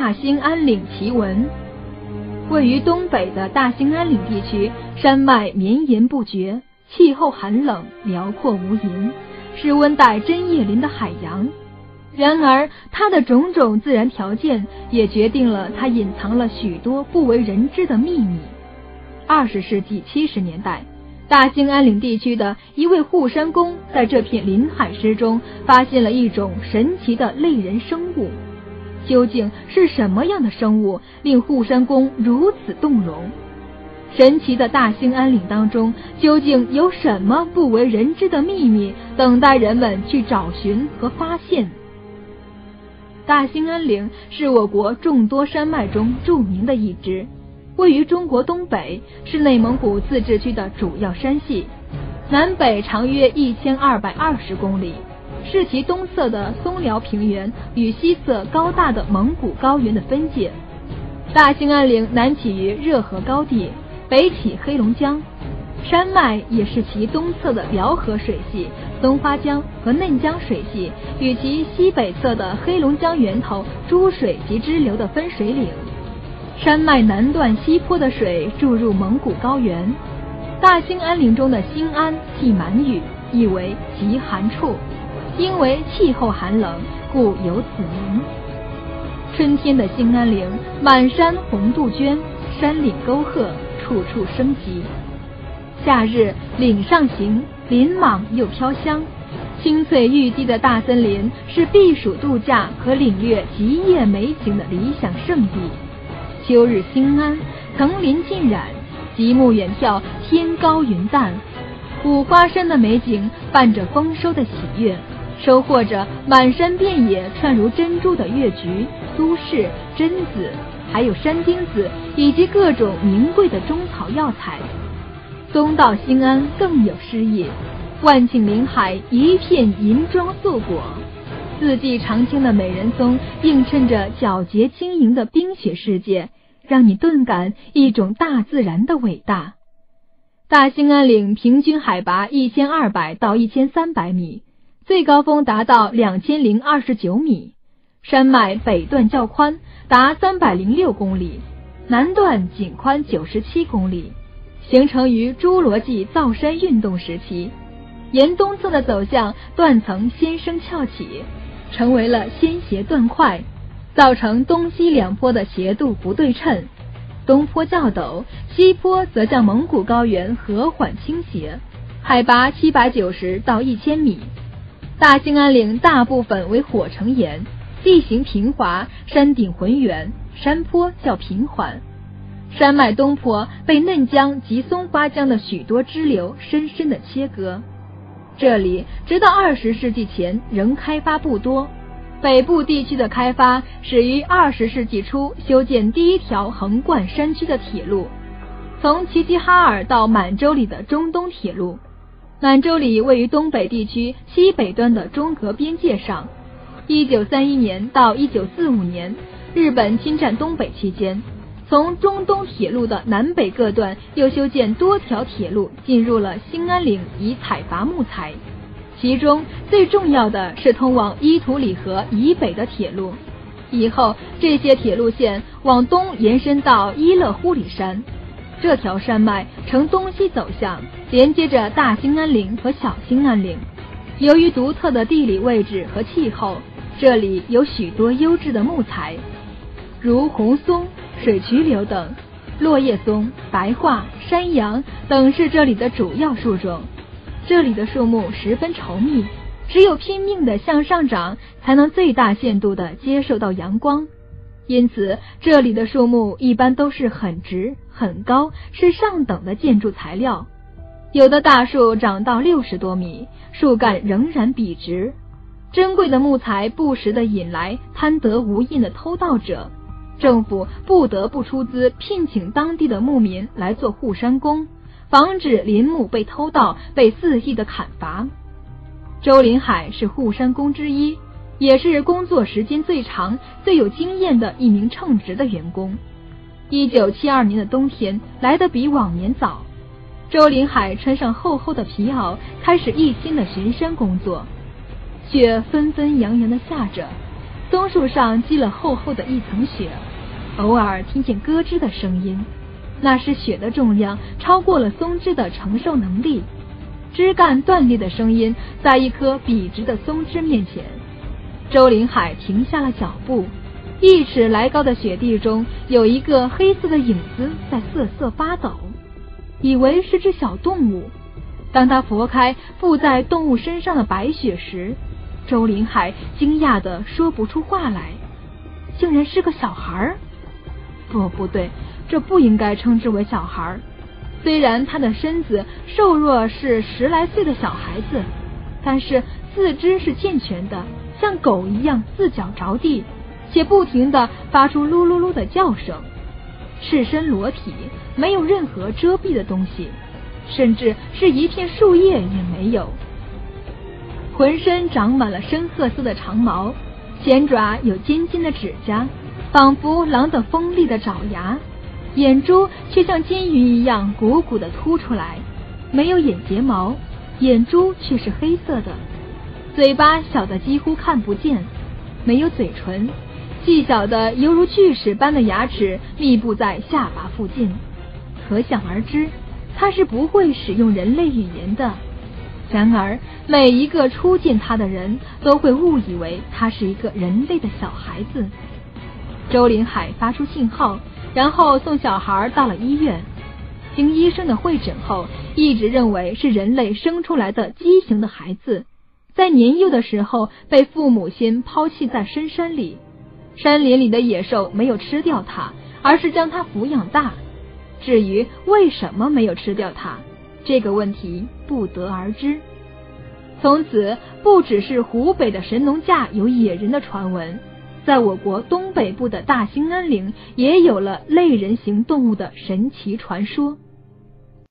大兴安岭奇闻。位于东北的大兴安岭地区，山脉绵延不绝，气候寒冷，辽阔无垠，是温带针叶林的海洋。然而，它的种种自然条件也决定了它隐藏了许多不为人知的秘密。二十世纪七十年代，大兴安岭地区的一位护山工在这片林海诗中发现了一种神奇的类人生物。究竟是什么样的生物令护山公如此动容？神奇的大兴安岭当中，究竟有什么不为人知的秘密等待人们去找寻和发现？大兴安岭是我国众多山脉中著名的一支，位于中国东北，是内蒙古自治区的主要山系，南北长约一千二百二十公里，是其东侧的松辽平原与西侧高大的蒙古高原的分界。大兴安岭南起于热河高地，北起黑龙江。山脉也是其东侧的辽河水系、松花江和嫩江水系与其西北侧的黑龙江源头诸水及支流的分水岭。山脉南段西坡的水注入蒙古高原。大兴安岭中的兴安系满语，意为极寒处，因为气候寒冷，故有此名。春天的兴安岭，满山红杜鹃，山岭沟壑，处处生机。夏日岭上行，林莽又飘香，青翠欲滴的大森林是避暑度假和领略极夜美景的理想胜地。秋日兴安，层林尽染，极目远眺，天高云淡，五花山的美景伴着丰收的喜悦，收获着满山遍野串如珍珠的月菊、苏轼榛子，还有山丁子以及各种名贵的中草药材。东到兴安更有诗意，万顷林海一片银装素裹，四季常青的美人松映衬着皎洁晶莹的冰雪世界，让你顿感一种大自然的伟大。大兴安岭平均海拔一千二百到一千三百米，最高峰达到两千零二十九米，山脉北段较宽，达三百零六公里，南段仅宽九十七公里。形成于侏罗纪造山运动时期，沿东侧的走向断层先生翘起，成为了先斜断块，造成东西两坡的斜度不对称，东坡较陡，西坡则向蒙古高原和缓倾斜，海拔七百九十到一千米。大兴安岭大部分为火成岩，地形平滑，山顶浑圆，山坡较平缓。山脉东坡被嫩江及松花江的许多支流深深的切割，这里直到二十世纪前仍开发不多。北部地区的开发始于二十世纪初修建第一条横贯山区的铁路，从齐齐哈尔到满洲里的中东铁路。满洲里位于东北地区西北端的中俄边界上。一九三一年到一九四五年，日本侵占东北期间。从中东铁路的南北各段又修建多条铁路，进入了兴安岭以采伐木材。其中最重要的是通往伊图里河以北的铁路。以后这些铁路线往东延伸到伊勒呼里山，这条山脉呈东西走向，连接着大兴安岭和小兴安岭。由于独特的地理位置和气候，这里有许多优质的木材，如红松。水渠柳等，落叶松、白桦、山杨等是这里的主要树种。这里的树木十分稠密，只有拼命的向上长，才能最大限度的接受到阳光。因此，这里的树木一般都是很直、很高，是上等的建筑材料。有的大树长到六十多米，树干仍然笔直。珍贵的木材不时的引来贪得无厌的偷盗者。政府不得不出资聘请当地的牧民来做护山工，防止林木被偷盗、被肆意的砍伐。周林海是护山工之一，也是工作时间最长、最有经验的一名称职的员工。一九七二年的冬天来得比往年早，周林海穿上厚厚的皮袄，开始一心的巡山工作。雪纷纷扬扬的下着。松树上积了厚厚的一层雪，偶尔听见咯吱的声音，那是雪的重量超过了松枝的承受能力。枝干断裂的声音，在一棵笔直的松枝面前，周林海停下了脚步。一尺来高的雪地中，有一个黑色的影子在瑟瑟发抖，以为是只小动物。当他拂开附在动物身上的白雪时，周林海惊讶的说不出话来，竟然是个小孩儿。不，不对，这不应该称之为小孩儿。虽然他的身子瘦弱，是十来岁的小孩子，但是四肢是健全的，像狗一样四脚着地，且不停的发出噜噜噜的叫声。赤身裸体，没有任何遮蔽的东西，甚至是一片树叶也没有。浑身长满了深褐色的长毛，前爪有尖尖的指甲，仿佛狼的锋利的爪牙。眼珠却像金鱼一样鼓鼓的凸出来，没有眼睫毛，眼珠却是黑色的。嘴巴小的几乎看不见，没有嘴唇，细小的犹如锯齿般的牙齿密布在下巴附近。可想而知，他是不会使用人类语言的。然而，每一个初见他的人都会误以为他是一个人类的小孩子。周林海发出信号。然后送小孩到了医院，经医生的会诊后，一直认为是人类生出来的畸形的孩子，在年幼的时候被父母亲抛弃在深山里，山林里的野兽没有吃掉它，而是将它抚养大。至于为什么没有吃掉它，这个问题不得而知。从此，不只是湖北的神农架有野人的传闻。在我国东北部的大兴安岭，也有了类人形动物的神奇传说。